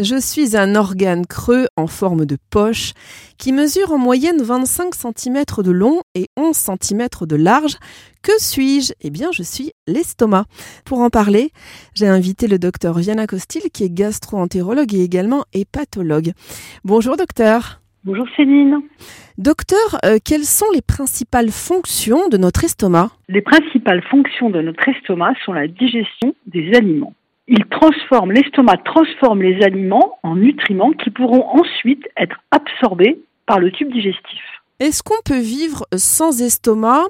Je suis un organe creux en forme de poche qui mesure en moyenne 25 cm de long et 11 cm de large. Que suis-je? Eh bien, je suis l'estomac. Pour en parler, j'ai invité le docteur Viana Costil qui est gastro-entérologue et également hépatologue. Bonjour docteur. Bonjour Céline. Docteur, euh, quelles sont les principales fonctions de notre estomac? Les principales fonctions de notre estomac sont la digestion des aliments il transforme, l'estomac transforme les aliments en nutriments qui pourront ensuite être absorbés par le tube digestif. Est-ce qu'on peut vivre sans estomac?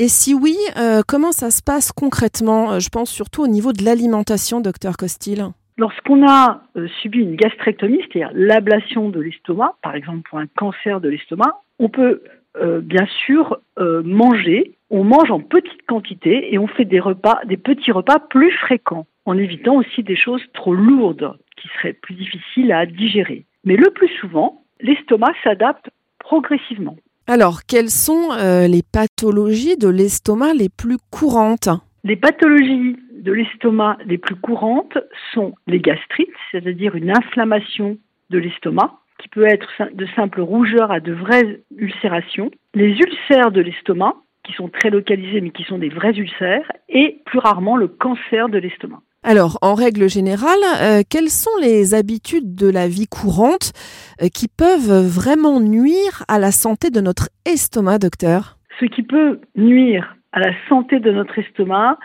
Et si oui, euh, comment ça se passe concrètement? Je pense surtout au niveau de l'alimentation, docteur Costil. Lorsqu'on a euh, subi une gastrectomie, c'est-à-dire l'ablation de l'estomac, par exemple pour un cancer de l'estomac, on peut euh, bien sûr manger. On mange en petite quantité et on fait des repas, des petits repas plus fréquents en évitant aussi des choses trop lourdes qui seraient plus difficiles à digérer. Mais le plus souvent, l'estomac s'adapte progressivement. Alors, quelles sont euh, les pathologies de l'estomac les plus courantes? Les pathologies de l'estomac les plus courantes sont les gastrites, c'est-à-dire une inflammation de l'estomac, peut être de simple rougeur à de vraies ulcérations, les ulcères de l'estomac, qui sont très localisés mais qui sont des vrais ulcères, et plus rarement le cancer de l'estomac. Alors, en règle générale, euh, quelles sont les habitudes de la vie courante euh, qui peuvent vraiment nuire à la santé de notre estomac, docteur? Ce qui peut nuire à la santé de notre estomac,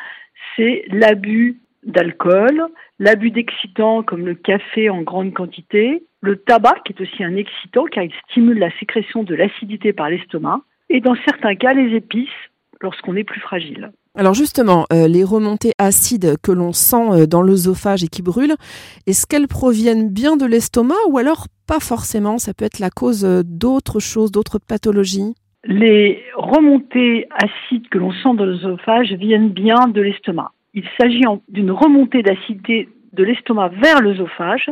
c'est l'abus d'alcool, l'abus d'excitants comme le café en grande quantité, le tabac qui est aussi un excitant car il stimule la sécrétion de l'acidité par l'estomac, et dans certains cas les épices lorsqu'on est plus fragile. Alors justement, euh, les remontées acides que l'on sent euh, dans l'œsophage et qui brûlent, est-ce qu'elles proviennent bien de l'estomac ou alors pas forcément? Ça peut être la cause euh, d'autres choses, d'autres pathologies? Les remontées acides que l'on sent dans l'œsophage viennent bien de l'estomac. Il s'agit d'une remontée d'acidité de l'estomac vers l'œsophage,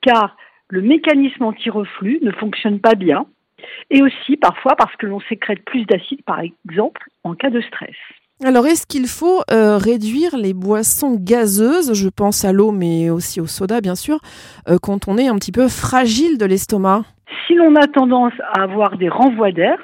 car le mécanisme anti-reflux ne fonctionne pas bien, et aussi parfois parce que l'on sécrète plus d'acide, par exemple, en cas de stress. Alors, est-ce qu'il faut euh, réduire les boissons gazeuses? Je pense à l'eau, mais aussi au soda, bien sûr, euh, quand on est un petit peu fragile de l'estomac. Si l'on a tendance à avoir des renvois d'air,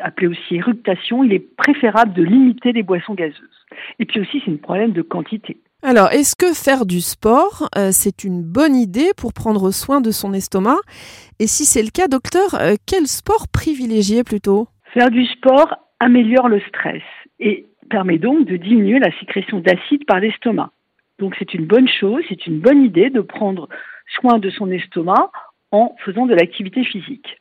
appelé aussi éructation, il est préférable de limiter les boissons gazeuses. Et puis aussi, c'est un problème de quantité. Alors, est-ce que faire du sport, euh, c'est une bonne idée pour prendre soin de son estomac? Et si c'est le cas, docteur, quel sport privilégier plutôt? Faire du sport améliore le stress. Et permet donc de diminuer la sécrétion d'acide par l'estomac. Donc c'est une bonne chose, c'est une bonne idée de prendre soin de son estomac en faisant de l'activité physique.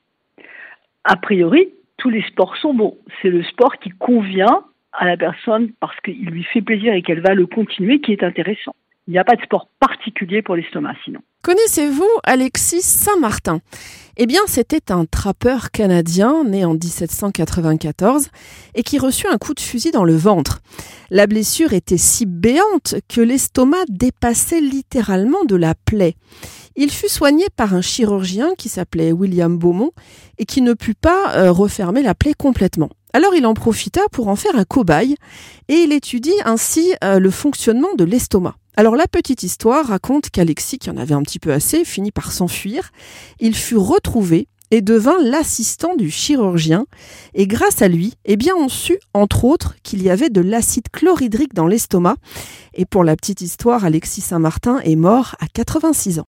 A priori, tous les sports sont bons. C'est le sport qui convient à la personne parce qu'il lui fait plaisir et qu'elle va le continuer qui est intéressant. Il n'y a pas de sport particulier pour l'estomac sinon. Connaissez-vous Alexis Saint-Martin? Eh bien, c'était un trappeur canadien né en 1794 et qui reçut un coup de fusil dans le ventre. La blessure était si béante que l'estomac dépassait littéralement de la plaie. Il fut soigné par un chirurgien qui s'appelait William Beaumont et qui ne put pas euh, refermer la plaie complètement. Alors il en profita pour en faire un cobaye et il étudie ainsi euh, le fonctionnement de l'estomac. Alors la petite histoire raconte qu'Alexis, qui en avait un petit peu assez, finit par s'enfuir. Il fut retrouvé et devint l'assistant du chirurgien. Et grâce à lui, eh bien, on sut, entre autres, qu'il y avait de l'acide chlorhydrique dans l'estomac. Et pour la petite histoire, Alexis Saint-Martin est mort à 86 ans.